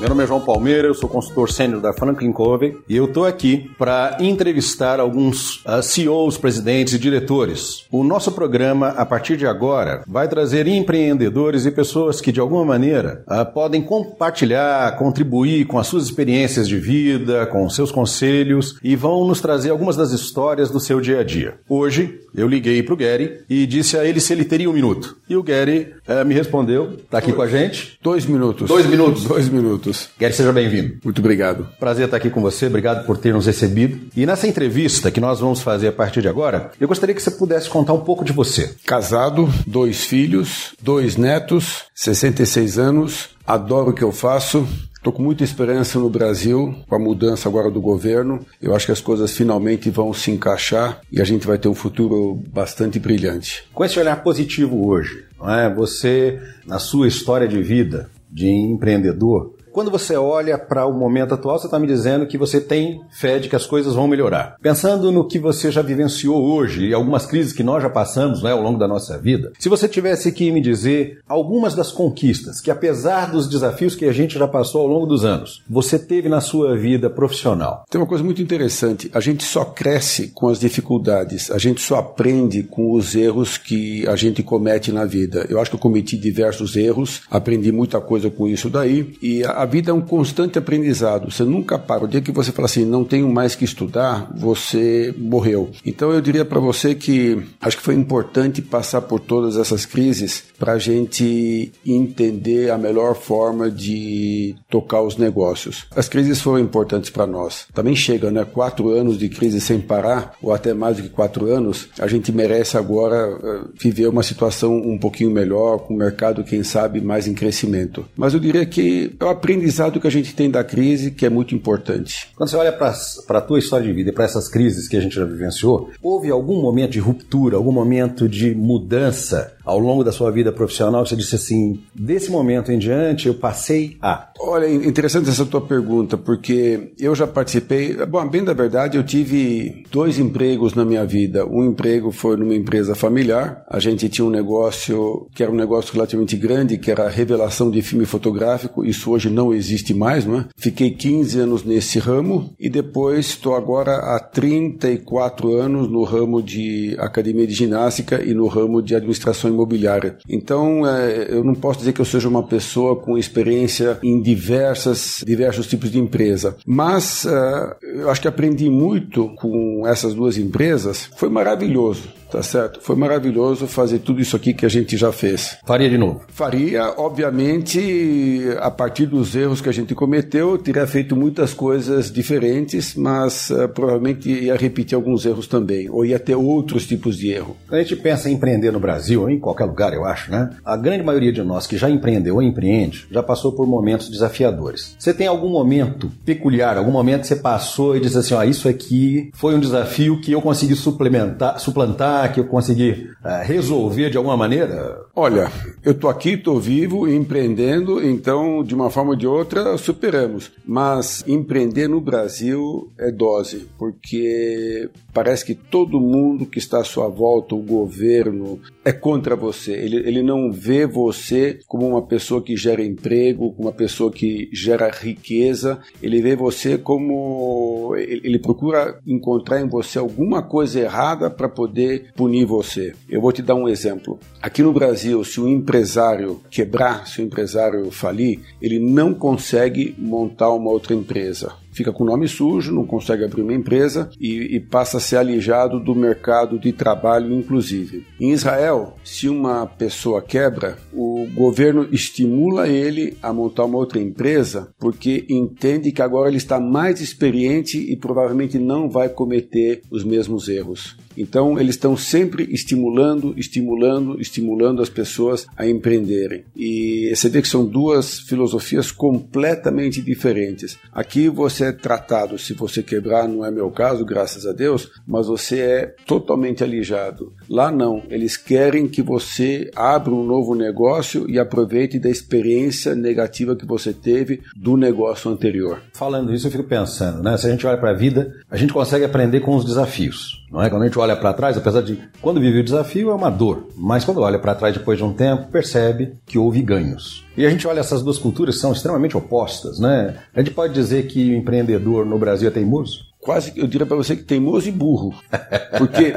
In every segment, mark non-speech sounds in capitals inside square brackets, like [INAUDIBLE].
meu nome é João Palmeira, eu sou consultor sênior da Franklin Covey e eu estou aqui para entrevistar alguns uh, ah, CEOs, presidentes e diretores. O nosso programa, a partir de agora, vai trazer empreendedores e pessoas que de alguma maneira uh, podem compartilhar, contribuir com as suas experiências de vida, com seus conselhos e vão nos trazer algumas das histórias do seu dia a dia. Hoje eu liguei para o Gary e disse a ele se ele teria um minuto. E o Gary uh, me respondeu, está aqui com a gente. Dois minutos. Dois minutos. Dois minutos. Gary, seja bem-vindo. Muito obrigado. Prazer estar aqui com você, obrigado por ter nos recebido. E nessa entrevista que nós vamos fazer a partir de agora, eu gostaria que você pudesse contar um pouco de você. Casado, dois filhos, dois netos, 66 anos, adoro o que eu faço, Estou com muita esperança no Brasil, com a mudança agora do governo. Eu acho que as coisas finalmente vão se encaixar e a gente vai ter um futuro bastante brilhante. Com esse olhar positivo hoje, não é? você, na sua história de vida, de empreendedor, quando você olha para o momento atual, você está me dizendo que você tem fé de que as coisas vão melhorar. Pensando no que você já vivenciou hoje e algumas crises que nós já passamos né, ao longo da nossa vida, se você tivesse que me dizer algumas das conquistas que, apesar dos desafios que a gente já passou ao longo dos anos, você teve na sua vida profissional. Tem uma coisa muito interessante: a gente só cresce com as dificuldades, a gente só aprende com os erros que a gente comete na vida. Eu acho que eu cometi diversos erros, aprendi muita coisa com isso daí e a vida é um constante aprendizado. Você nunca para. O dia que você fala assim, não tenho mais que estudar, você morreu. Então eu diria para você que acho que foi importante passar por todas essas crises para a gente entender a melhor forma de tocar os negócios. As crises foram importantes para nós. Também chega, né? Quatro anos de crise sem parar, ou até mais do que quatro anos. A gente merece agora uh, viver uma situação um pouquinho melhor, com o mercado, quem sabe, mais em crescimento. Mas eu diria que eu aprendi aprendizado que a gente tem da crise que é muito importante. Quando você olha para a tua história de vida e para essas crises que a gente já vivenciou, houve algum momento de ruptura, algum momento de mudança ao longo da sua vida profissional você disse assim, desse momento em diante eu passei a? Olha, interessante essa tua pergunta, porque eu já participei, bom, bem da verdade, eu tive dois empregos na minha vida. Um emprego foi numa empresa familiar, a gente tinha um negócio que era um negócio relativamente grande, que era a revelação de filme fotográfico, isso hoje não existe mais, não é? Fiquei 15 anos nesse ramo e depois estou agora há 34 anos no ramo de academia de ginástica e no ramo de administração imobiliária. Então, é, eu não posso dizer que eu seja uma pessoa com experiência em diversas, diversos tipos de empresa, mas é, eu acho que aprendi muito com essas duas empresas. Foi maravilhoso. Tá certo? Foi maravilhoso fazer tudo isso aqui que a gente já fez. Faria de novo? Faria, obviamente, a partir dos erros que a gente cometeu, teria feito muitas coisas diferentes, mas uh, provavelmente ia repetir alguns erros também, ou ia ter outros tipos de erro. Quando a gente pensa em empreender no Brasil, ou em qualquer lugar, eu acho, né? A grande maioria de nós que já empreendeu ou empreende já passou por momentos desafiadores. Você tem algum momento peculiar, algum momento que você passou e disse assim: ó, isso aqui foi um desafio que eu consegui suplementar, suplantar que eu consegui uh, resolver de alguma maneira? Olha, eu estou aqui, estou vivo, empreendendo, então, de uma forma ou de outra, superamos. Mas empreender no Brasil é dose, porque parece que todo mundo que está à sua volta, o governo, é contra você. Ele, ele não vê você como uma pessoa que gera emprego, como uma pessoa que gera riqueza. Ele vê você como. Ele, ele procura encontrar em você alguma coisa errada para poder punir você. Eu vou te dar um exemplo. Aqui no Brasil, se o empresário quebrar, se o empresário falir, ele não consegue montar uma outra empresa fica com o nome sujo, não consegue abrir uma empresa e, e, passa a ser alijado do mercado de trabalho, inclusive. Em Israel, se uma pessoa quebra, o governo estimula ele a montar uma outra empresa porque entende que agora ele está mais experiente e provavelmente não vai cometer os mesmos erros. Então, eles estão sempre estimulando, estimulando, estimulando as pessoas a empreenderem. E você vê que são duas filosofias completamente diferentes. Aqui você você é tratado. Se você quebrar, não é meu caso, graças a Deus, mas você é totalmente alijado. Lá não, eles querem que você abra um novo negócio e aproveite da experiência negativa que você teve do negócio anterior. Falando isso, eu fico pensando, né? Se a gente olha para a vida, a gente consegue aprender com os desafios. Não é? Quando a gente olha para trás, apesar de quando vive o desafio é uma dor, mas quando olha para trás depois de um tempo, percebe que houve ganhos. E a gente olha essas duas culturas são extremamente opostas, né? A gente pode dizer que o empreendedor no Brasil é teimoso? Quase, eu diria para você que teimoso e burro. [LAUGHS] Porque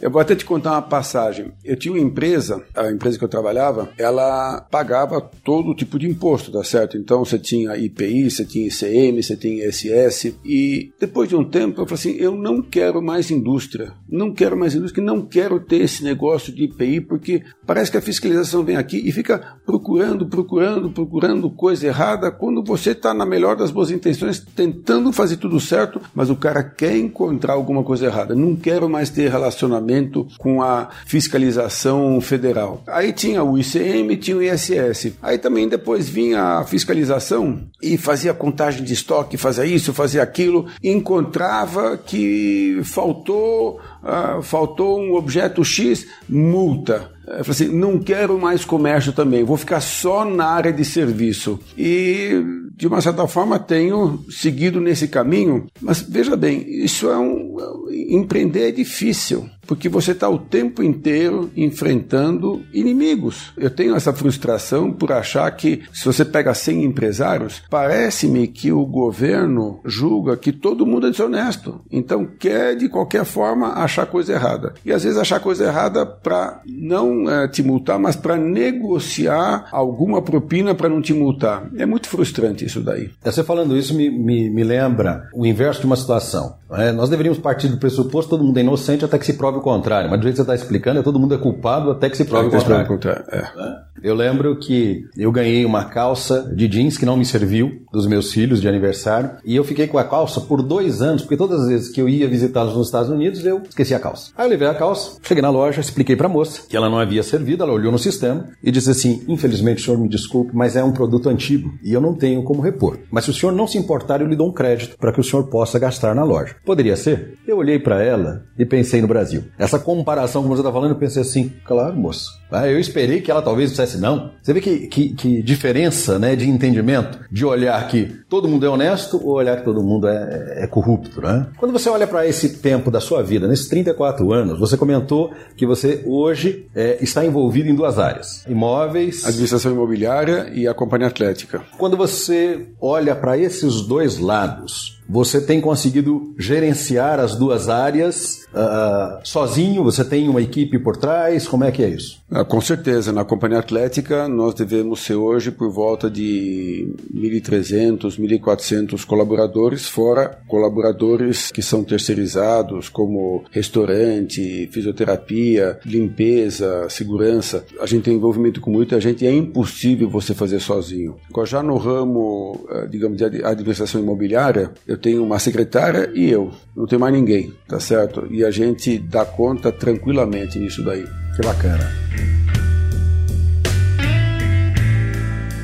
eu vou até te contar uma passagem. Eu tinha uma empresa, a empresa que eu trabalhava, ela pagava todo tipo de imposto, tá certo? Então você tinha IPI, você tinha ICM, você tinha ISS. E depois de um tempo eu falei assim: eu não quero mais indústria, não quero mais indústria, não quero ter esse negócio de IPI, porque parece que a fiscalização vem aqui e fica procurando, procurando, procurando coisa errada, quando você está na melhor das boas intenções, tentando fazer tudo certo, mas o o cara quer encontrar alguma coisa errada. Não quero mais ter relacionamento com a fiscalização federal. Aí tinha o ICM, tinha o ISS. Aí também depois vinha a fiscalização e fazia contagem de estoque, fazia isso, fazia aquilo, encontrava que faltou, uh, faltou um objeto X, multa. Eu falei assim, não quero mais comércio também, vou ficar só na área de serviço. E, de uma certa forma, tenho seguido nesse caminho, mas veja bem, isso é um. Empreender é difícil porque você está o tempo inteiro enfrentando inimigos. Eu tenho essa frustração por achar que, se você pega 100 empresários, parece-me que o governo julga que todo mundo é desonesto. Então, quer de qualquer forma achar coisa errada. E às vezes achar coisa errada para não é, te multar, mas para negociar alguma propina para não te multar. É muito frustrante isso daí. Você falando isso me, me, me lembra o inverso de uma situação. É? Nós deveríamos partir do pressuposto todo mundo é inocente até que se prove o contrário, mas do jeito que você está explicando, é todo mundo é culpado até que se prove o contrário. contrário. É. Eu lembro que eu ganhei uma calça de jeans que não me serviu dos meus filhos de aniversário e eu fiquei com a calça por dois anos, porque todas as vezes que eu ia visitá-los nos Estados Unidos eu esqueci a calça. Aí eu levei a calça, cheguei na loja, expliquei para a moça que ela não havia servido, ela olhou no sistema e disse assim: infelizmente, senhor, me desculpe, mas é um produto antigo e eu não tenho como repor. Mas se o senhor não se importar, eu lhe dou um crédito para que o senhor possa gastar na loja. Poderia ser? Eu olhei para ela e pensei no Brasil. Essa comparação como você está falando, eu pensei assim, claro, moço. Ah, eu esperei que ela talvez dissesse não. Você vê que, que, que, diferença né, de entendimento, de olhar que todo mundo é honesto ou olhar que todo mundo é, é, é corrupto, né? Quando você olha para esse tempo da sua vida, nesses 34 anos, você comentou que você hoje é, está envolvido em duas áreas: imóveis, administração imobiliária e a companhia atlética. Quando você olha para esses dois lados, você tem conseguido gerenciar as duas áreas uh, sozinho? Você tem uma equipe por trás? Como é que é isso? Ah, com certeza. Na companhia atlética, nós devemos ser hoje por volta de 1.300, 1.400 colaboradores, fora colaboradores que são terceirizados, como restaurante, fisioterapia, limpeza, segurança. A gente tem envolvimento com muita gente e é impossível você fazer sozinho. Já no ramo, digamos, de administração imobiliária, eu eu tenho uma secretária e eu, não tenho mais ninguém, tá certo? E a gente dá conta tranquilamente nisso daí. Que bacana.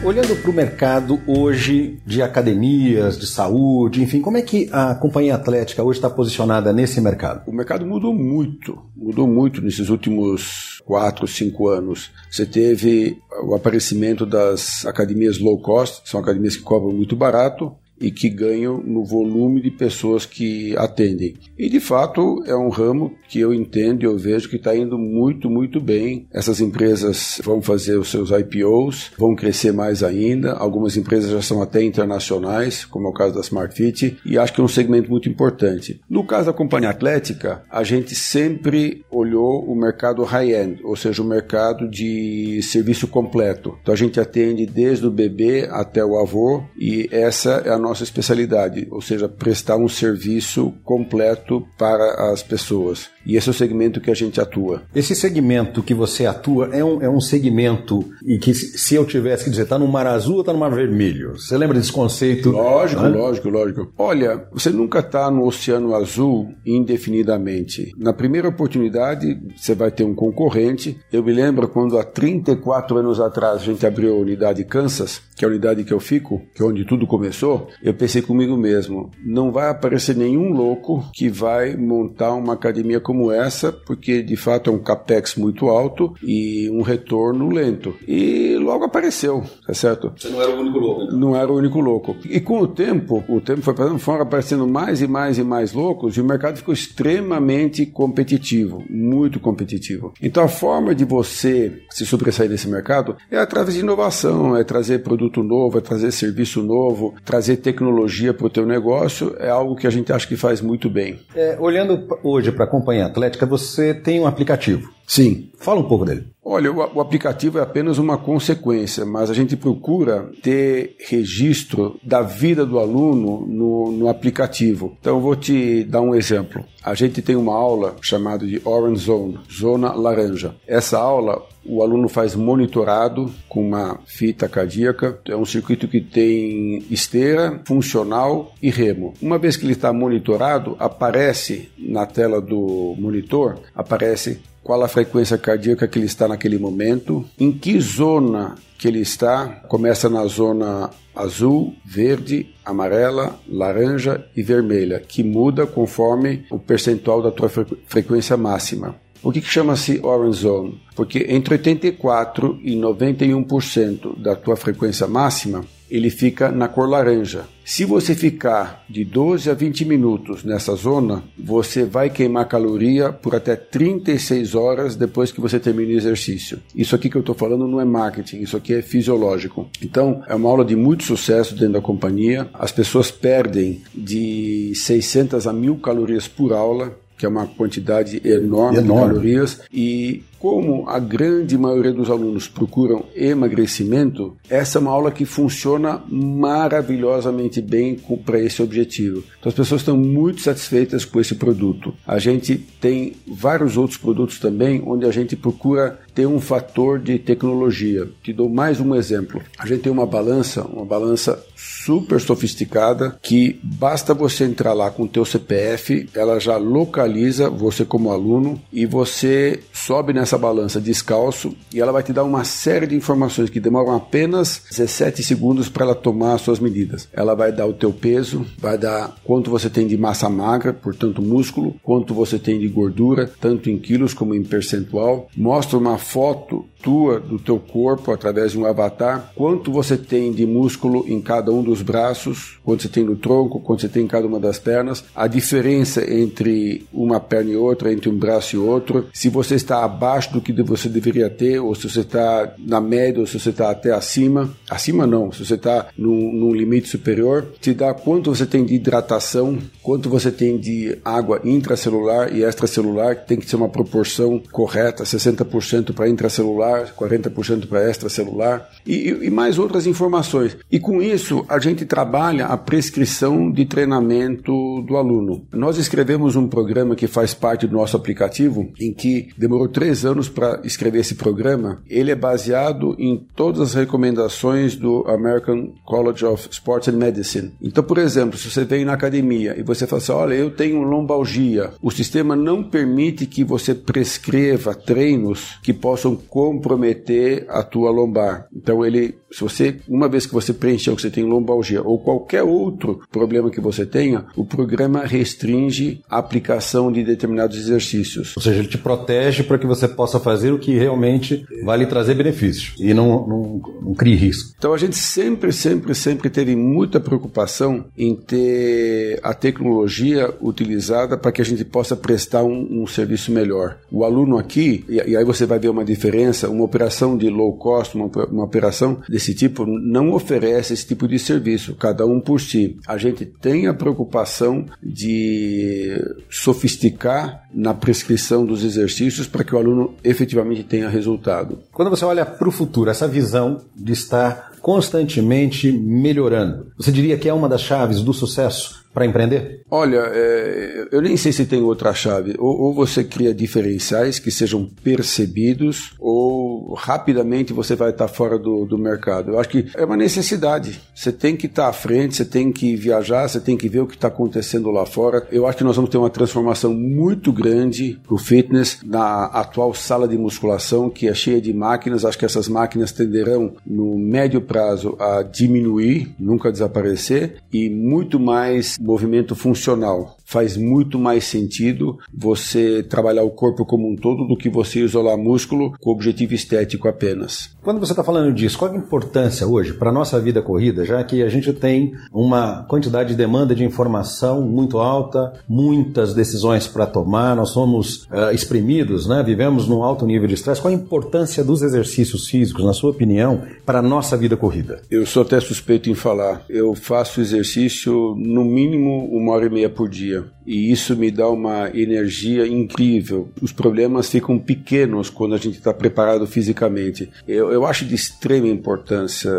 Olhando para o mercado hoje de academias, de saúde, enfim, como é que a companhia atlética hoje está posicionada nesse mercado? O mercado mudou muito, mudou muito nesses últimos quatro, cinco anos. Você teve o aparecimento das academias low cost, são academias que cobram muito barato, e que ganham no volume de pessoas que atendem. E de fato é um ramo que eu entendo e eu vejo que está indo muito, muito bem. Essas empresas vão fazer os seus IPOs, vão crescer mais ainda. Algumas empresas já são até internacionais, como é o caso da Smart Fit, e acho que é um segmento muito importante. No caso da companhia atlética, a gente sempre olhou o mercado high-end, ou seja, o mercado de serviço completo. Então a gente atende desde o bebê até o avô e essa é a nossa nossa especialidade, ou seja, prestar um serviço completo para as pessoas. E esse é o segmento que a gente atua. Esse segmento que você atua é um, é um segmento e que, se eu tivesse que dizer, está no mar azul ou está no mar vermelho? Você lembra desse conceito? Lógico, lógico, lógico. Olha, você nunca está no oceano azul indefinidamente. Na primeira oportunidade, você vai ter um concorrente. Eu me lembro quando há 34 anos atrás a gente abriu a unidade Kansas, que é a unidade que eu fico, que é onde tudo começou. Eu pensei comigo mesmo: não vai aparecer nenhum louco que vai montar uma academia como essa, porque de fato é um capex muito alto e um retorno lento. E logo apareceu, tá certo? Você não era o único louco. Então. Não era o único louco. E com o tempo, o tempo foi passando, foram aparecendo mais e mais e mais loucos e o mercado ficou extremamente competitivo, muito competitivo. Então a forma de você se sobressair desse mercado é através de inovação, é trazer produto novo, é trazer serviço novo, trazer tecnologia para o teu negócio, é algo que a gente acha que faz muito bem. É, olhando hoje para a companhia atlética, você tem um aplicativo. Sim. Fala um pouco dele. Olha, o, o, aplicativo é apenas uma consequência, mas a gente procura ter registro da vida do aluno no, no aplicativo. Então, eu vou te dar um exemplo. A gente tem uma aula chamada de Orange Zone, Zona Laranja. Essa aula, o aluno faz monitorado com uma fita cardíaca. É um circuito que tem esteira, funcional e remo. Uma vez que ele está monitorado, aparece na tela do monitor, aparece qual a frequência cardíaca que ele está naquele momento, em que zona que ele está, começa na zona azul, verde, amarela, laranja e vermelha, que muda conforme o percentual da tua frequência máxima. Por que, que chama-se Orange Zone? Porque entre 84% e 91% da tua frequência máxima ele fica na cor laranja. Se você ficar de 12 a 20 minutos nessa zona, você vai queimar caloria por até 36 horas depois que você termina o exercício. Isso aqui que eu estou falando não é marketing, isso aqui é fisiológico. Então, é uma aula de muito sucesso dentro da companhia. As pessoas perdem de 600 a 1000 calorias por aula que é uma quantidade enorme, enorme, de calorias, e como a grande maioria dos alunos procuram emagrecimento, essa é uma aula que funciona maravilhosamente bem para esse objetivo. Então as pessoas estão muito satisfeitas com esse produto. A gente tem vários outros produtos também onde a gente procura ter um fator de tecnologia. Te dou mais um exemplo. A gente tem uma balança, uma balança super sofisticada que basta você entrar lá com o teu CPF, ela já localiza você como aluno e você sobe nessa balança descalço e ela vai te dar uma série de informações que demoram apenas 17 segundos para ela tomar as suas medidas. Ela vai dar o teu peso, vai dar quanto você tem de massa magra, portanto músculo, quanto você tem de gordura, tanto em quilos como em percentual, mostra uma foto tua do teu corpo através de um avatar, quanto você tem de músculo em cada um dos braços, quanto você tem no tronco, quanto você tem em cada uma das pernas, a diferença entre uma perna e outra, entre um braço e outro, se você está abaixo do que você deveria ter, ou se você está na média, ou se você está até acima, acima não, se você está num, num limite superior, te dá quanto você tem de hidratação, quanto você tem de água intracelular e extracelular, que tem que ser uma proporção correta, 60% para intracelular, 40% para extracelular e, e mais outras informações. E com isso a gente trabalha a prescrição de treinamento do aluno. Nós escrevemos um programa que faz parte do nosso aplicativo, em que demorou três anos para escrever esse programa. Ele é baseado em todas as recomendações do American College of Sports and Medicine. Então, por exemplo, se você vem na academia e você fala assim, olha, eu tenho lombalgia, o sistema não permite que você prescreva treinos que possam comprometer a tua lombar. Então ele, se você uma vez que você preencheu que você tem lombalgia ou qualquer outro problema que você tenha, o programa restringe a aplicação de determinados exercícios. Ou seja, ele te protege para que você possa fazer o que realmente vai lhe trazer benefício e não, não, não crie risco. Então a gente sempre, sempre, sempre teve muita preocupação em ter a tecnologia utilizada para que a gente possa prestar um, um serviço melhor. O aluno aqui, e, e aí você vai ver uma diferença, uma operação de low cost, uma, uma operação desse tipo, não oferece esse tipo de serviço, cada um por si. A gente tem a preocupação de sofisticar na prescrição dos exercícios para que o aluno efetivamente tenha resultado. Quando você olha para o futuro, essa visão de estar constantemente melhorando, você diria que é uma das chaves do sucesso para empreender? Olha, é, eu nem sei se tem outra chave. Ou, ou, você cria diferenciais que sejam percebidos, ou rapidamente você vai estar fora do, do mercado. Eu acho que é uma necessidade. Você tem que estar à frente, você tem que viajar, você tem que ver o que está acontecendo lá fora. Eu acho que nós vamos ter uma transformação muito grande para o fitness na atual sala de musculação, que é cheia de máquinas. Acho que essas máquinas tenderão, no médio prazo, a diminuir, nunca desaparecer, e muito mais movimento funcional. Faz muito mais sentido você trabalhar o corpo como um todo do que você isolar músculo com objetivo estético apenas. Quando você está falando disso, qual a importância hoje para a nossa vida corrida, já que a gente tem uma quantidade de demanda de informação muito alta, muitas decisões para tomar, nós somos uh, exprimidos, né? vivemos num alto nível de estresse. Qual a importância dos exercícios físicos, na sua opinião, para a nossa vida corrida? Eu sou até suspeito em falar. Eu faço exercício no mínimo uma hora e meia por dia. E isso me dá uma energia incrível. Os problemas ficam pequenos quando a gente está preparado fisicamente. Eu, eu acho de extrema importância.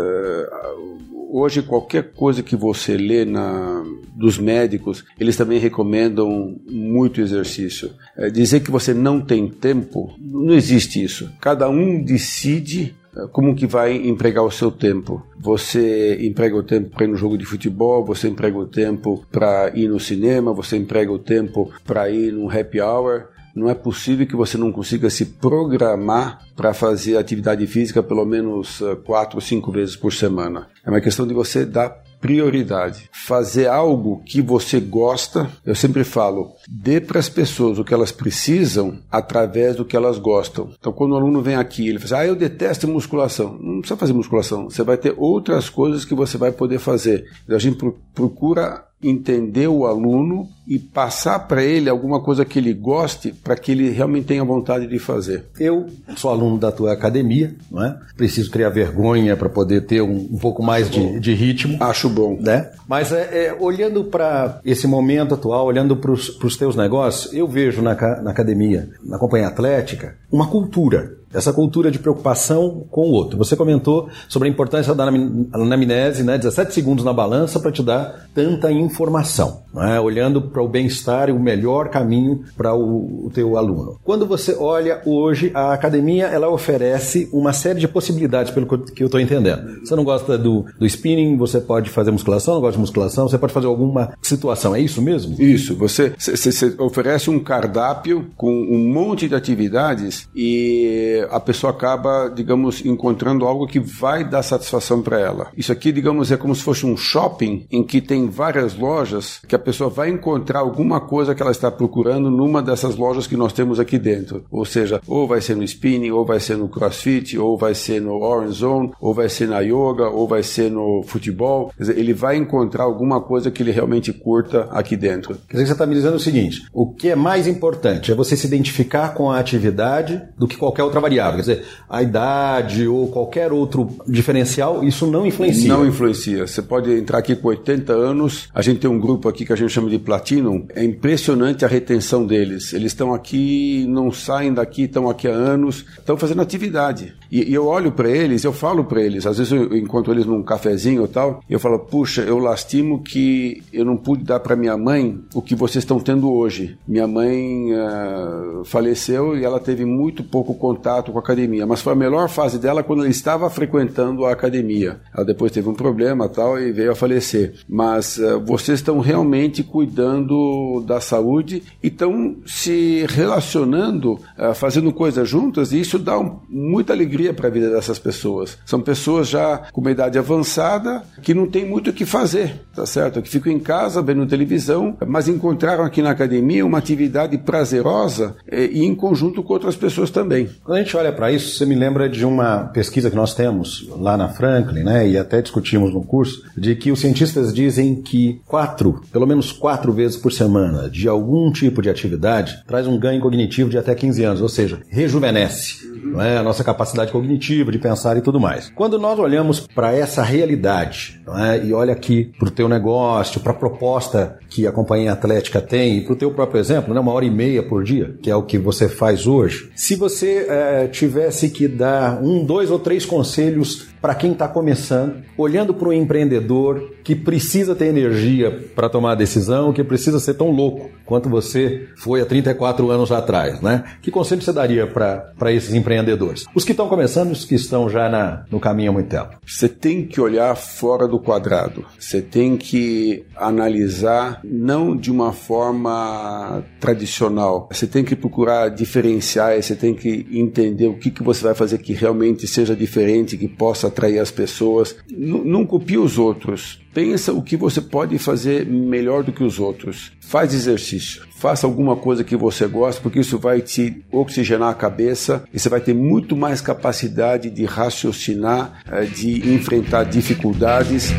Hoje, qualquer coisa que você lê na, dos médicos, eles também recomendam muito exercício. É, dizer que você não tem tempo, não existe isso. Cada um decide como que vai empregar o seu tempo? Você emprega o tempo para ir no jogo de futebol, você emprega o tempo para ir no cinema, você emprega o tempo para ir num happy hour. Não é possível que você não consiga se programar para fazer atividade física pelo menos eh, quatro ou cinco vezes por semana. É uma questão de você dar prioridade. Fazer algo que você gosta, eu sempre falo, dê para as pessoas o que elas precisam através do que elas gostam. Então, quando o aluno vem aqui, ele fala assim, ah, eu detesto musculação. Não precisa fazer musculação, você vai ter outras coisas que você vai poder fazer. A gente procura entender o aluno e passar para ele alguma coisa que ele goste para que ele realmente tenha vontade de fazer. Eu sou aluno da tua academia, não é? Preciso criar vergonha para poder ter um, um pouco mais de, de, ritmo. Acho bom. Né? Mas é, é olhando para esse momento atual, olhando para os teus negócios, eu vejo na, na academia, na companhia atlética, uma cultura essa cultura de preocupação com o outro. Você comentou sobre a importância da anamnese, né? 17 segundos na balança para te dar tanta informação, né? olhando para o bem-estar e o melhor caminho para o, o teu aluno. Quando você olha hoje, a academia ela oferece uma série de possibilidades, pelo que eu estou entendendo. Você não gosta do, do spinning, você pode fazer musculação, não gosta de musculação, você pode fazer alguma situação, é isso mesmo? Isso, você, você, oferece um cardápio com um monte de atividades e a pessoa acaba, digamos, encontrando algo que vai dar satisfação para ela. Isso aqui, digamos, é como se fosse um shopping em que tem várias lojas que a pessoa vai encontrar alguma coisa que ela está procurando numa dessas lojas que nós temos aqui dentro. Ou seja, ou vai ser no spinning, ou vai ser no crossfit, ou vai ser no orange zone, ou vai ser na yoga, ou vai ser no futebol. Quer dizer, ele vai encontrar alguma coisa que ele realmente curta aqui dentro. Quer dizer, você está me dizendo o seguinte: o que é mais importante é você se identificar com a atividade do que qualquer outra variável variável. Quer dizer, a idade ou qualquer outro diferencial, isso não influencia. Não influencia. Você pode entrar aqui com 80 anos, a gente tem um grupo aqui que a gente chama de Platinum, é impressionante a retenção deles. Eles estão aqui, não saem daqui, estão aqui há anos, estão fazendo atividade. E, e eu olho para eles, eu falo para eles, às vezes eu encontro eles num cafezinho e tal, eu falo, puxa, eu lastimo que eu não pude dar para minha mãe o que vocês estão tendo hoje. Minha mãe uh, faleceu e ela teve muito pouco contato contato com a academia, mas foi a melhor fase dela quando ela estava frequentando a academia. Ela depois teve um problema tal e veio a falecer. Mas uh, vocês estão realmente cuidando da saúde e estão se relacionando, uh, fazendo coisas juntas e isso dá um, muita alegria para a vida dessas pessoas. São pessoas já com uma idade avançada que não tem muito o que fazer, tá certo? Que ficam em casa vendo televisão, mas encontraram aqui na academia uma atividade prazerosa eh, e em conjunto com outras pessoas também. Quando a gente olha para isso, você me lembra de uma pesquisa que nós temos lá na Franklin, né, e até discutimos no curso, de que os cientistas dizem que quatro, pelo menos quatro vezes por semana, de algum tipo de atividade, traz um ganho cognitivo de até 15 anos, ou seja, rejuvenesce não é? a nossa capacidade cognitiva de pensar e tudo mais. Quando nós olhamos para essa realidade é? e olha aqui para o teu negócio, para a proposta que a companhia atlética tem e para o teu próprio exemplo, né? uma hora e meia por dia, que é o que você faz hoje, se você é, é, tivesse que dar um, dois ou três conselhos para quem está começando, olhando para o empreendedor que precisa ter energia para tomar a decisão, que precisa ser tão louco quanto você foi há 34 anos atrás, né? Que conselho você daria para esses empreendedores? Os que estão começando e os que estão já na, no caminho há muito tempo. Você tem que olhar fora do quadrado. Você tem que analisar não de uma forma tradicional. Você tem que procurar diferenciar, você tem que entender o que, que você vai fazer que realmente seja diferente, que possa atrair as pessoas. N não copie os outros. Pensa o que você pode fazer melhor do que os outros. Faz exercício. Faça alguma coisa que você gosta, porque isso vai te oxigenar a cabeça e você vai ter muito mais capacidade de raciocinar, eh, de enfrentar dificuldades.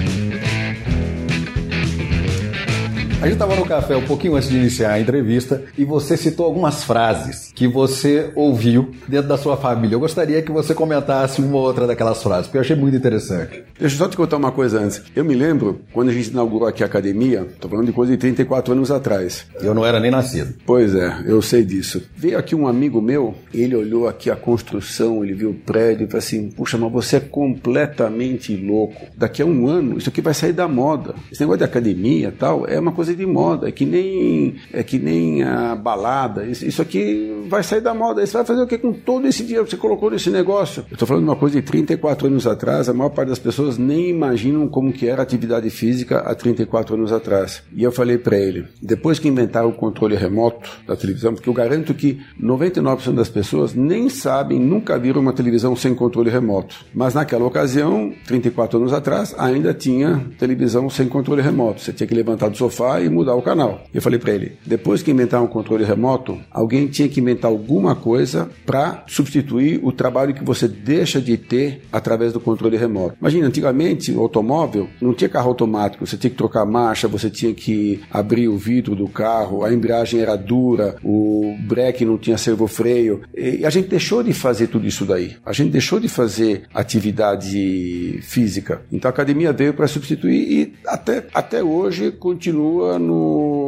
A gente estava no café um pouquinho antes de iniciar a entrevista e você citou algumas frases que você ouviu dentro da sua família. Eu gostaria que você comentasse uma ou outra daquelas frases, porque eu achei muito interessante. Deixa eu só te contar uma coisa antes. Eu me lembro quando a gente inaugurou aqui a academia, estou falando de coisa de 34 anos atrás. Eu não era nem nascido. Pois é, eu sei disso. Veio aqui um amigo meu, ele olhou aqui a construção, ele viu o prédio e falou assim: Puxa, mas você é completamente louco. Daqui a um ano, isso aqui vai sair da moda. Esse negócio de academia e tal é uma coisa de moda, é que nem, é que nem a balada. Isso aqui vai sair da moda. Você vai fazer o que com todo esse dinheiro que você colocou nesse negócio? Eu estou falando de uma coisa de 34 anos atrás, a maior parte das pessoas nem imaginam como que era atividade física há 34 anos atrás. E eu falei para ele, depois que inventaram o controle remoto da televisão, porque eu garanto que 99% das pessoas nem sabem, nunca viram uma televisão sem controle remoto. Mas naquela ocasião, 34 anos atrás, ainda tinha televisão sem controle remoto. Você tinha que levantar do sofá e mudar o canal. Eu falei para ele: depois que inventar um controle remoto, alguém tinha que inventar alguma coisa para substituir o trabalho que você deixa de ter através do controle remoto. Imagina, antigamente, o automóvel não tinha carro automático, você tinha que trocar marcha, você tinha que abrir o vidro do carro, a embreagem era dura, o breque não tinha servofreio. E a gente deixou de fazer tudo isso daí. A gente deixou de fazer atividade física. Então a academia veio para substituir e até, até hoje continua no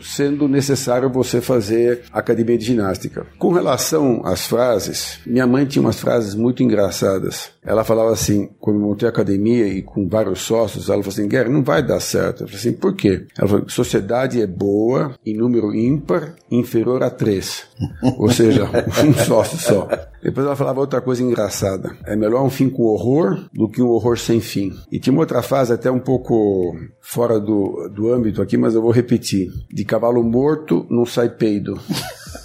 sendo necessário você fazer academia de ginástica. Com relação às frases, minha mãe tinha umas frases muito engraçadas. Ela falava assim, quando montei a academia e com vários sócios, ela falou assim, Guerra, não vai dar certo. Eu falei assim, por quê? Ela falou, sociedade é boa em número ímpar, inferior a três. Ou seja, [LAUGHS] um sócio só. Depois ela falava outra coisa engraçada. É melhor um fim com horror do que um horror sem fim. E tinha uma outra frase até um pouco fora do, do âmbito aqui, mas eu vou repetir. De cavalo morto não sai peido.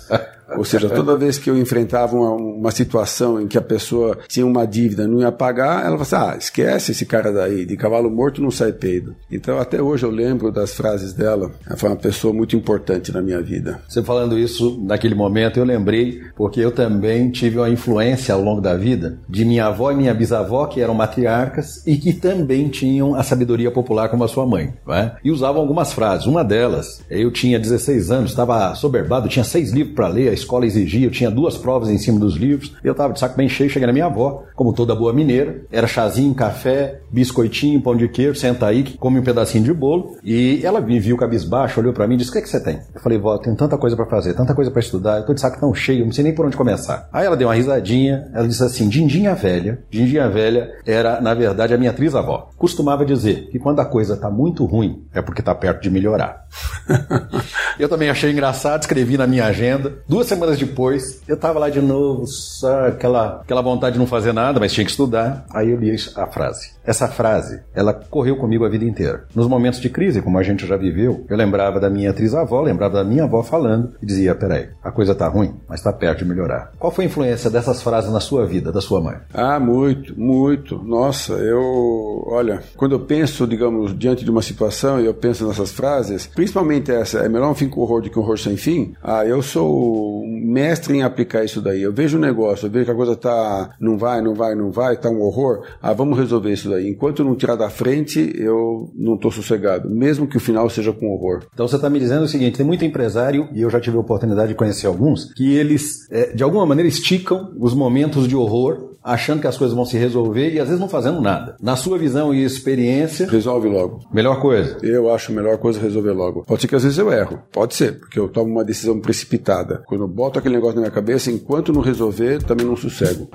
[LAUGHS] Ou seja, toda vez que eu enfrentava uma, uma, situação em que a pessoa tinha uma dívida não ia pagar, ela falava assim, ah, esquece esse cara daí, de cavalo morto não sai peido. Então até hoje eu lembro das frases dela. Ela foi uma pessoa muito importante na minha vida. Você falando isso naquele momento, eu lembrei, porque eu também tive uma influência ao longo da vida de minha avó e minha bisavó, que eram matriarcas e que também tinham a sabedoria popular como a sua mãe. Né? E usavam algumas frases. Uma delas, eu tinha 16 anos, estava soberbado, tinha seis livros para ler, escola exigia, eu tinha duas provas em cima dos livros, eu estava de saco bem cheio, cheguei na minha avó, como toda boa mineira, era chazinho, café, biscoitinho, pão de queijo, senta aí, come um pedacinho de bolo, e ela me viu cabisbaixo, olhou para mim e disse, o que, é que você tem? Eu falei, vó, tenho tanta coisa para fazer, tanta coisa para estudar, eu tô de saco tão cheio, não sei nem por onde começar. Aí ela deu uma risadinha, ela disse assim, Dindinha Velha, Dindinha Velha era, na verdade, a minha atriz-avó. Costumava dizer que quando a coisa tá muito ruim, é porque tá perto de melhorar. [LAUGHS] eu também achei engraçado, escrevi na minha agenda, duas Duas semanas depois, eu tava lá de novo, só aquela, aquela vontade de não fazer nada, mas tinha que estudar. Aí eu li a frase. Essa frase, ela correu comigo a vida inteira. Nos momentos de crise, como a gente já viveu, eu lembrava da minha atriz-avó, lembrava da minha avó falando e dizia: peraí, a coisa tá ruim, mas tá perto de melhorar. Qual foi a influência dessas frases na sua vida, da sua mãe? Ah, muito, muito. Nossa, eu. Olha, quando eu penso, digamos, diante de uma situação e eu penso nessas frases, principalmente essa, é melhor um fim com horror do que um horror sem fim, ah, eu sou mestre em aplicar isso daí. Eu vejo o negócio, eu vejo que a coisa tá. não vai, não vai, não vai, tá um horror. Ah, vamos resolver isso daí daí. Enquanto não tirar da frente, eu não estou sossegado, mesmo que o final seja com horror. Então você está me dizendo o seguinte: tem muito empresário, e eu já tive a oportunidade de conhecer alguns, que eles, é, de alguma maneira, esticam os momentos de horror achando que as coisas vão se resolver e às vezes não fazendo nada. Na sua visão e experiência. Resolve logo. Melhor coisa. Eu acho a melhor coisa resolver logo. Pode ser que às vezes eu erro. Pode ser, porque eu tomo uma decisão precipitada. Quando eu boto aquele negócio na minha cabeça, enquanto não resolver, também não sossego.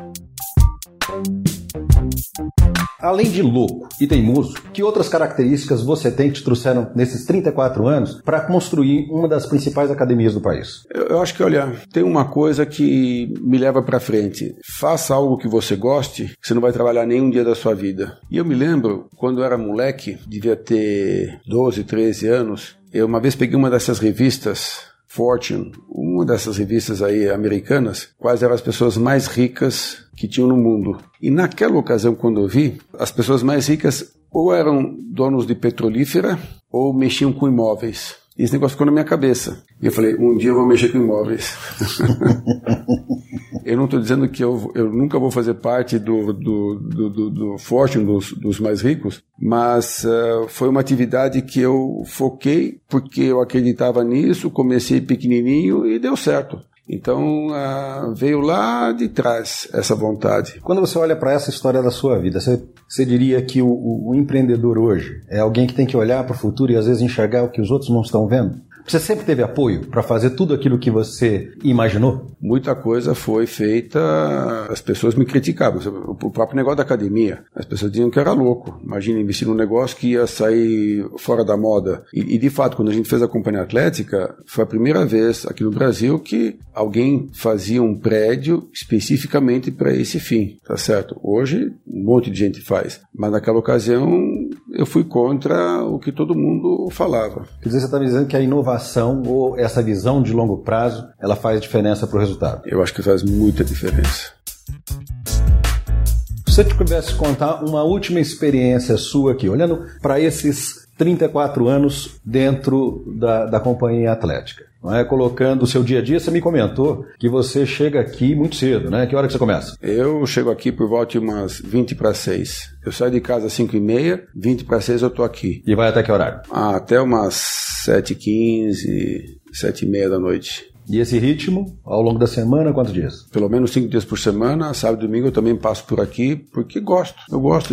Além de louco e teimoso, que outras características você tem que te trouxeram nesses 34 anos para construir uma das principais academias do país? Eu, acho que, olha, tem uma coisa que me leva para frente. Faça algo que você goste, que você não vai trabalhar nenhum dia da sua vida. E eu me lembro, quando eu era moleque, devia ter 12, 13 anos, eu uma vez peguei uma dessas revistas Fortune, uma dessas revistas aí americanas, quais eram as pessoas mais ricas que tinham no mundo. E naquela ocasião, quando eu vi, as pessoas mais ricas ou eram donos de petrolífera ou mexiam com imóveis. E esse negócio ficou na minha cabeça. E eu falei, um dia eu vou mexer com imóveis. [LAUGHS] eu não estou dizendo que eu, eu nunca vou fazer parte do, do, do, do, do fortune dos, dos mais ricos, mas uh, foi uma atividade que eu foquei porque eu acreditava nisso, comecei pequenininho e deu certo. Então uh, veio lá de trás essa vontade. Quando você olha para essa história da sua vida, você, você diria que o, o, o empreendedor hoje é alguém que tem que olhar para o futuro e às vezes enxergar o que os outros não estão vendo? Você sempre teve apoio para fazer tudo aquilo que você imaginou? Muita coisa foi feita, as pessoas me criticavam. O próprio negócio da academia, as pessoas diziam que era louco. Imagina investir num negócio que ia sair fora da moda. E, e de fato, quando a gente fez a companhia atlética, foi a primeira vez aqui no Brasil que alguém fazia um prédio especificamente para esse fim, tá certo? Hoje, um monte de gente faz. Mas naquela ocasião, eu fui contra o que todo mundo falava. Quer dizer, você está me dizendo que a inovação ou essa visão de longo prazo, ela faz diferença para o resultado? Eu acho que faz muita diferença. Se você pudesse contar uma última experiência sua aqui, olhando para esses 34 anos dentro da, da companhia atlética é? colocando o seu dia a dia. Você me comentou que você chega aqui muito cedo, né? Que hora que você começa? Eu chego aqui por volta de umas 20 para 6. Eu saio de casa às 5 e meia, 20 para 6 eu estou aqui. E vai até que horário? Ah, até umas 7 h 15, 7 e meia da noite. E esse ritmo, ao longo da semana, quantos dias? Pelo menos cinco dias por semana. Sábado e domingo eu também passo por aqui, porque gosto. Eu gosto.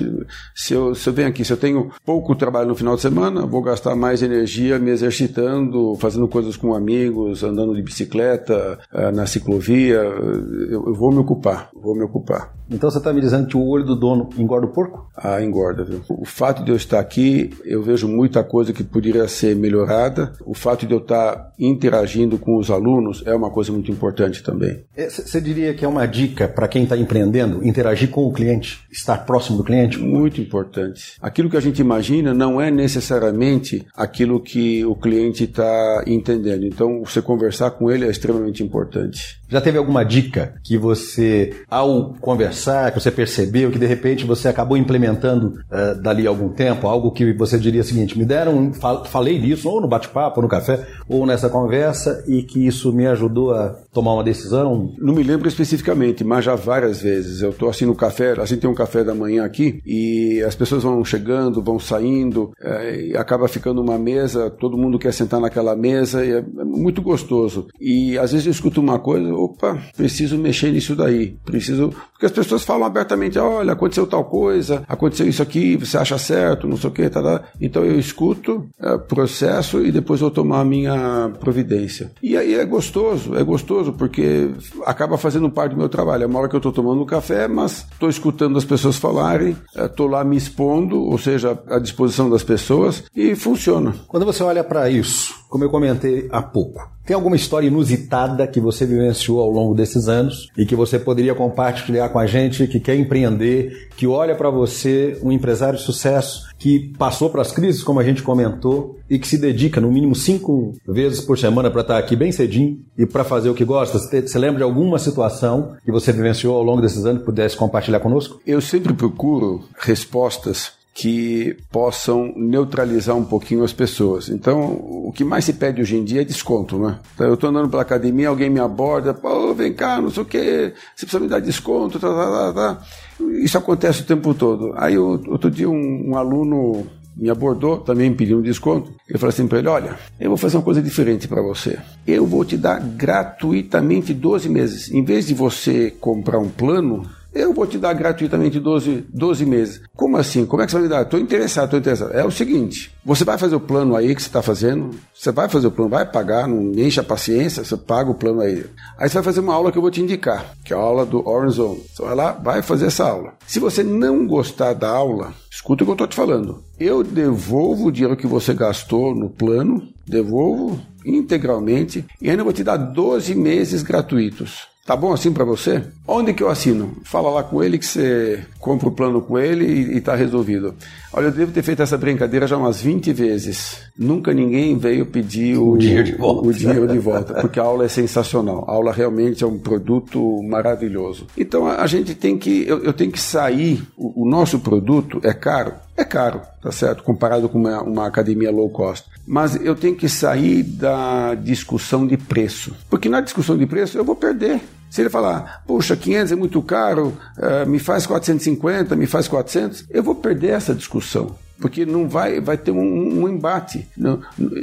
Se eu, se eu venho aqui, se eu tenho pouco trabalho no final de semana, vou gastar mais energia me exercitando, fazendo coisas com amigos, andando de bicicleta, eh, na ciclovia. Eu, eu vou me ocupar, vou me ocupar. Então você está me dizendo que o olho do dono engorda o porco? Ah, engorda, viu? O fato de eu estar aqui, eu vejo muita coisa que poderia ser melhorada. O fato de eu estar interagindo com os alunos é uma coisa muito importante também. Você diria que é uma dica para quem está empreendendo, interagir com o cliente, estar próximo do cliente? Muito importante. Aquilo que a gente imagina não é necessariamente aquilo que o cliente está entendendo. Então, você conversar com ele é extremamente importante. Já teve alguma dica que você, ao conversar, que você percebeu que de repente você acabou implementando uh, dali algum tempo, algo que você diria o seguinte: me deram, falei disso, ou no bate-papo, ou no café, ou nessa conversa, e que isso me ajudou a tomar uma decisão? Não me lembro especificamente, mas já várias vezes. Eu estou assim no café, assim tem um café da manhã aqui, e as pessoas vão chegando, vão saindo, é, acaba ficando uma mesa, todo mundo quer sentar naquela mesa, e é, é muito gostoso. E às vezes eu escuto uma coisa, opa, preciso mexer nisso daí, preciso. Porque as pessoas falam abertamente: olha, aconteceu tal coisa, aconteceu isso aqui, você acha certo, não sei o que, tá, tá. Então eu escuto, é, processo e depois vou tomar a minha providência. E aí é gostoso, é gostoso porque acaba fazendo parte do meu trabalho. É uma hora que eu estou tomando um café, mas estou escutando as pessoas falarem, estou é, lá me expondo, ou seja, à disposição das pessoas e funciona. Quando você olha para isso, como eu comentei há pouco, tem alguma história inusitada que você vivenciou ao longo desses anos e que você poderia compartilhar com a gente que quer empreender, que olha para você, um empresário de sucesso, que passou para as crises, como a gente comentou, e que se dedica no mínimo cinco vezes por semana para estar aqui bem cedinho e para fazer o que gosta? Você lembra de alguma situação que você vivenciou ao longo desses anos que pudesse compartilhar conosco? Eu sempre procuro respostas que possam neutralizar um pouquinho as pessoas. Então, o que mais se pede hoje em dia é desconto, né? Então, eu estou andando pela academia, alguém me aborda, pô, vem cá, não sei o quê, você precisa me dar desconto, tá, tá, tá, tá. Isso acontece o tempo todo. Aí, outro dia, um, um aluno me abordou, também me pediu um desconto. Eu falei assim para ele: Olha, eu vou fazer uma coisa diferente para você. Eu vou te dar gratuitamente 12 meses. Em vez de você comprar um plano, Eu vou te dar gratuitamente 12, 12 meses. Como assim? Como é que você vai me dar? Estou interessado, estou interessado. É o seguinte: você vai fazer o plano aí que você está fazendo, você vai fazer o plano, vai pagar, não enche a paciência, você paga o plano aí. Aí você vai fazer uma aula que eu vou te indicar, que é a aula do Orange Zone. Você vai lá, vai fazer essa aula. Se você não gostar da aula, escuta o que eu estou te falando. Eu devolvo o dinheiro que você gastou no plano, devolvo integralmente e ainda vou te dar 12 meses gratuitos. Tá bom assim para você? Onde que eu assino? Fala lá com ele que você compra o plano com ele e, está resolvido. Olha, eu devo ter feito essa brincadeira já umas 20 vezes. Nunca ninguém veio pedir o, o dinheiro de volta. O dinheiro de volta, porque a aula é sensacional. A aula realmente é um produto maravilhoso. Então a, gente tem que, eu, eu tenho que sair. O, o nosso produto é caro, é caro, tá certo? Comparado com uma, uma, academia low cost. Mas eu tenho que sair da discussão de preço. Porque na discussão de preço eu vou perder. Se ele falar, puxa, 500 é muito caro, uh, me faz 450, me faz 400, eu vou perder essa discussão porque não vai, vai ter um, um embate. Não,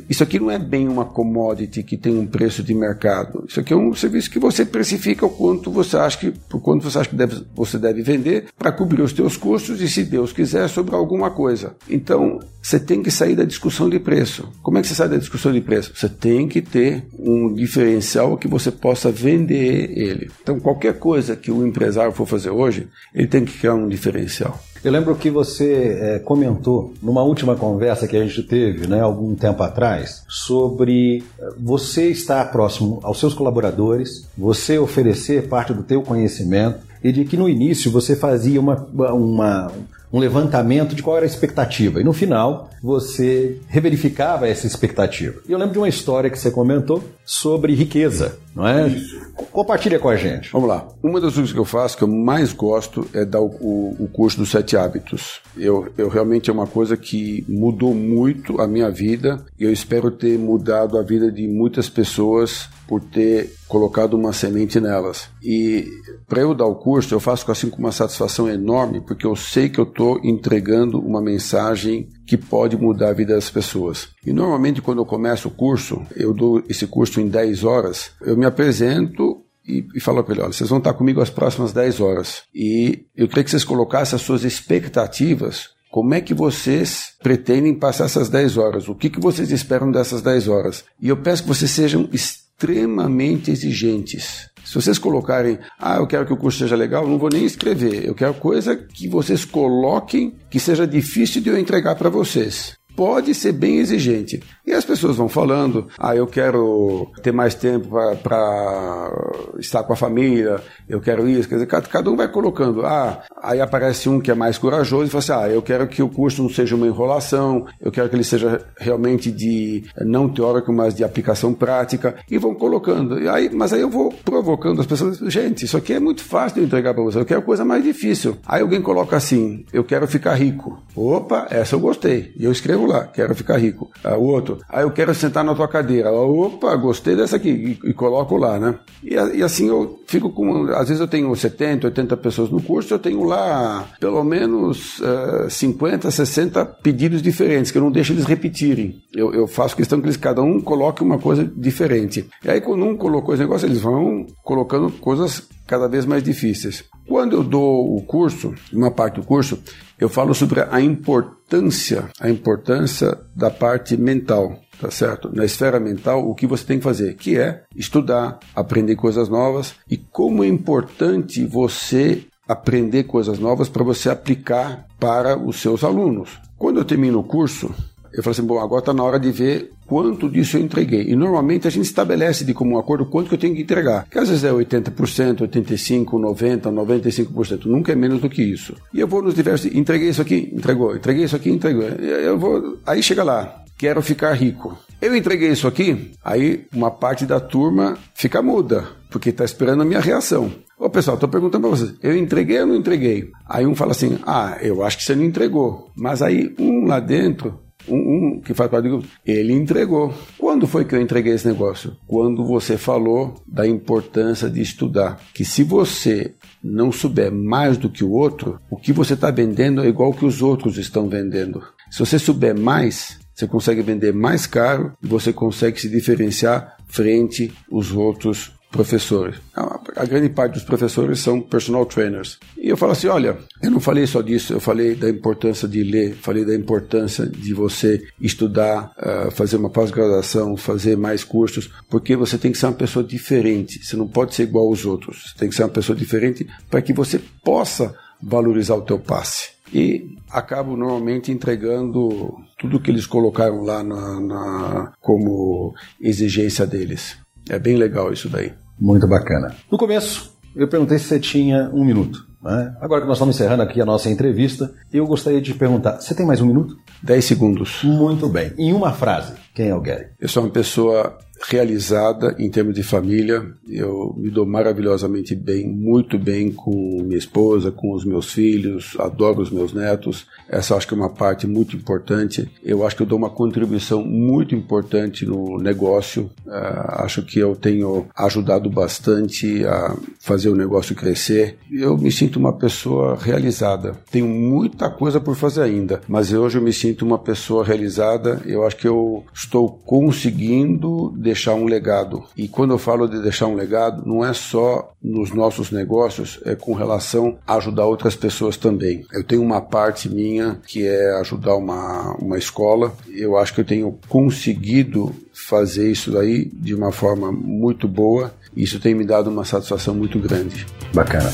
isso aqui não é bem uma commodity que tem um preço de mercado. Isso aqui é um serviço que você precifica o quanto você acha que, por quanto você acha que deve, você deve vender para cobrir os teus custos e, se Deus quiser, sobre alguma coisa. Então, você tem que sair da discussão de preço. Como é que você sai da discussão de preço? Você tem que ter um diferencial que você possa vender ele. Então, qualquer coisa que o empresário for fazer hoje, ele tem que criar um diferencial. Eu lembro que você é, comentou numa última conversa que a gente teve, né, algum tempo atrás, sobre é, você estar próximo aos seus colaboradores, você oferecer parte do teu conhecimento e de que no início você fazia uma, uma um levantamento de qual era a expectativa. E no final, você reverificava essa expectativa. E eu lembro de uma história que você comentou sobre riqueza, não é? Isso. Compartilha com a gente. Vamos lá. Uma das coisas que eu faço, que eu mais gosto, é dar o, o, o curso dos sete hábitos. Eu, eu realmente é uma coisa que mudou muito a minha vida e eu espero ter mudado a vida de muitas pessoas por ter colocado uma semente nelas. E para eu dar o curso, eu faço assim com uma satisfação enorme, porque eu sei que eu estou entregando uma mensagem que pode mudar a vida das pessoas. E normalmente quando eu começo o curso, eu dou esse curso em 10 horas, eu me apresento e, e falo para ele, olha, vocês vão estar comigo as próximas 10 horas. E eu queria que vocês colocassem as suas expectativas como é que vocês pretendem passar essas 10 horas? O que, que vocês esperam dessas 10 horas? E eu peço que vocês sejam extremamente exigentes. Se vocês colocarem, ah, eu quero que o curso seja legal, não vou nem escrever. Eu quero coisa que vocês coloquem que seja difícil de eu entregar para vocês pode ser bem exigente. E as pessoas vão falando, ah, eu quero ter mais tempo para estar com a família, eu quero isso, quer dizer, cada, cada, um vai colocando, ah, aí aparece um que é mais corajoso e fala assim, ah, eu quero que o curso não seja uma enrolação, eu quero que ele seja realmente de não teórico, mas de aplicação prática, e vão colocando. E aí, mas aí eu vou provocando as pessoas, gente, isso aqui é muito fácil de entregar para você, eu quero coisa mais difícil. Aí alguém coloca assim, eu quero ficar rico. Opa, essa eu gostei. E eu escrevo lá, quero ficar rico. Ah, o outro, ah, eu quero sentar na tua cadeira. Opa, gostei dessa aqui, e, e coloco lá, né? E, e, assim eu fico com, às vezes eu tenho 70, 80 pessoas no curso, eu tenho lá pelo menos uh, 50, 60 pedidos diferentes, que eu não deixo eles repetirem. Eu, eu faço questão que eles, cada um coloque uma coisa diferente. E aí quando um colocou esse negócio, eles vão colocando coisas cada vez mais difíceis. Quando eu dou o curso, uma parte do curso, eu falo sobre a importância, a importância da parte mental, tá certo? Na esfera mental, o que você tem que fazer, que é estudar, aprender coisas novas e como é importante você aprender coisas novas para você aplicar para os seus alunos. Quando eu termino o curso, eu falo assim, bom, agora está na hora de ver quanto disso eu entreguei. E normalmente a gente estabelece de comum acordo quanto que eu tenho que entregar. Que às vezes é 80%, 85%, 90%, 95%. Nunca é menos do que isso. E eu vou nos diversos, entreguei isso aqui, entregou. Entreguei isso aqui, entregou. Eu vou, aí chega lá, quero ficar rico. Eu entreguei isso aqui, aí uma parte da turma fica muda, porque está esperando a minha reação. Ô pessoal, estou perguntando para vocês, eu entreguei ou não entreguei? Aí um fala assim, ah, eu acho que você não entregou. Mas aí um lá dentro um, um, que faz parte do grupo, ele entregou. Quando foi que eu entreguei esse negócio? Quando você falou da importância de estudar. Que se você não souber mais do que o outro, o que você está vendendo é igual que os outros estão vendendo. Se você souber mais, você consegue vender mais caro e você consegue se diferenciar frente aos outros professores. a grande parte dos professores são personal trainers. E eu falo assim: olha, eu não falei só disso, eu falei da importância de ler, falei da importância de você estudar, uh, fazer uma pós-graduação, fazer mais cursos, porque você tem que ser uma pessoa diferente. Você não pode ser igual aos outros. Você tem que ser uma pessoa diferente para que você possa valorizar o teu passe. E acabo normalmente entregando tudo que eles colocaram lá na, na, como exigência deles. É bem legal isso daí. Muito bacana. No começo, eu perguntei se você tinha um minuto. Né? Agora que nós estamos encerrando aqui a nossa entrevista, eu gostaria de perguntar: você tem mais um minuto? Dez segundos. Muito bem. Em uma frase, quem é o Gary? Eu sou uma pessoa realizada em termos de família. Eu me dou maravilhosamente bem, muito bem com minha esposa, com os meus filhos, adoro os meus netos. Essa acho que é uma parte muito importante. Eu acho que eu dou uma contribuição muito importante no negócio. Uh, acho que eu tenho ajudado bastante a fazer o negócio crescer. Eu me sinto uma pessoa realizada. Tenho muita coisa por fazer ainda, mas hoje eu me sinto uma pessoa realizada. Eu acho que eu estou conseguindo deixar um legado. E quando eu falo de deixar um legado, não é só nos nossos negócios, é com relação a ajudar outras pessoas também. Eu tenho uma parte minha que é ajudar uma, uma escola. Eu acho que eu tenho conseguido fazer isso daí de uma forma muito boa. Isso tem me dado uma satisfação muito grande. Bacana.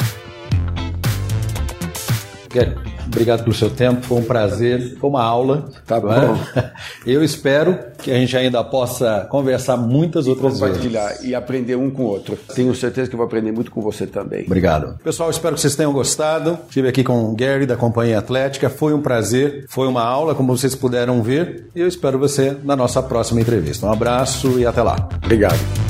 Obrigado pelo seu tempo, foi um prazer, foi uma aula. Tá é? bom. [LAUGHS] Eu espero que a gente ainda possa conversar muitas outras vezes. Compartilhar e aprender um com o outro. Tenho certeza que vou aprender muito com você também. Obrigado. Pessoal, espero que vocês tenham gostado. Estive aqui com o Gary da Companhia Atlética. Foi um prazer, foi uma aula, como vocês puderam ver. E eu espero você na nossa próxima entrevista. Um abraço e até lá. Obrigado.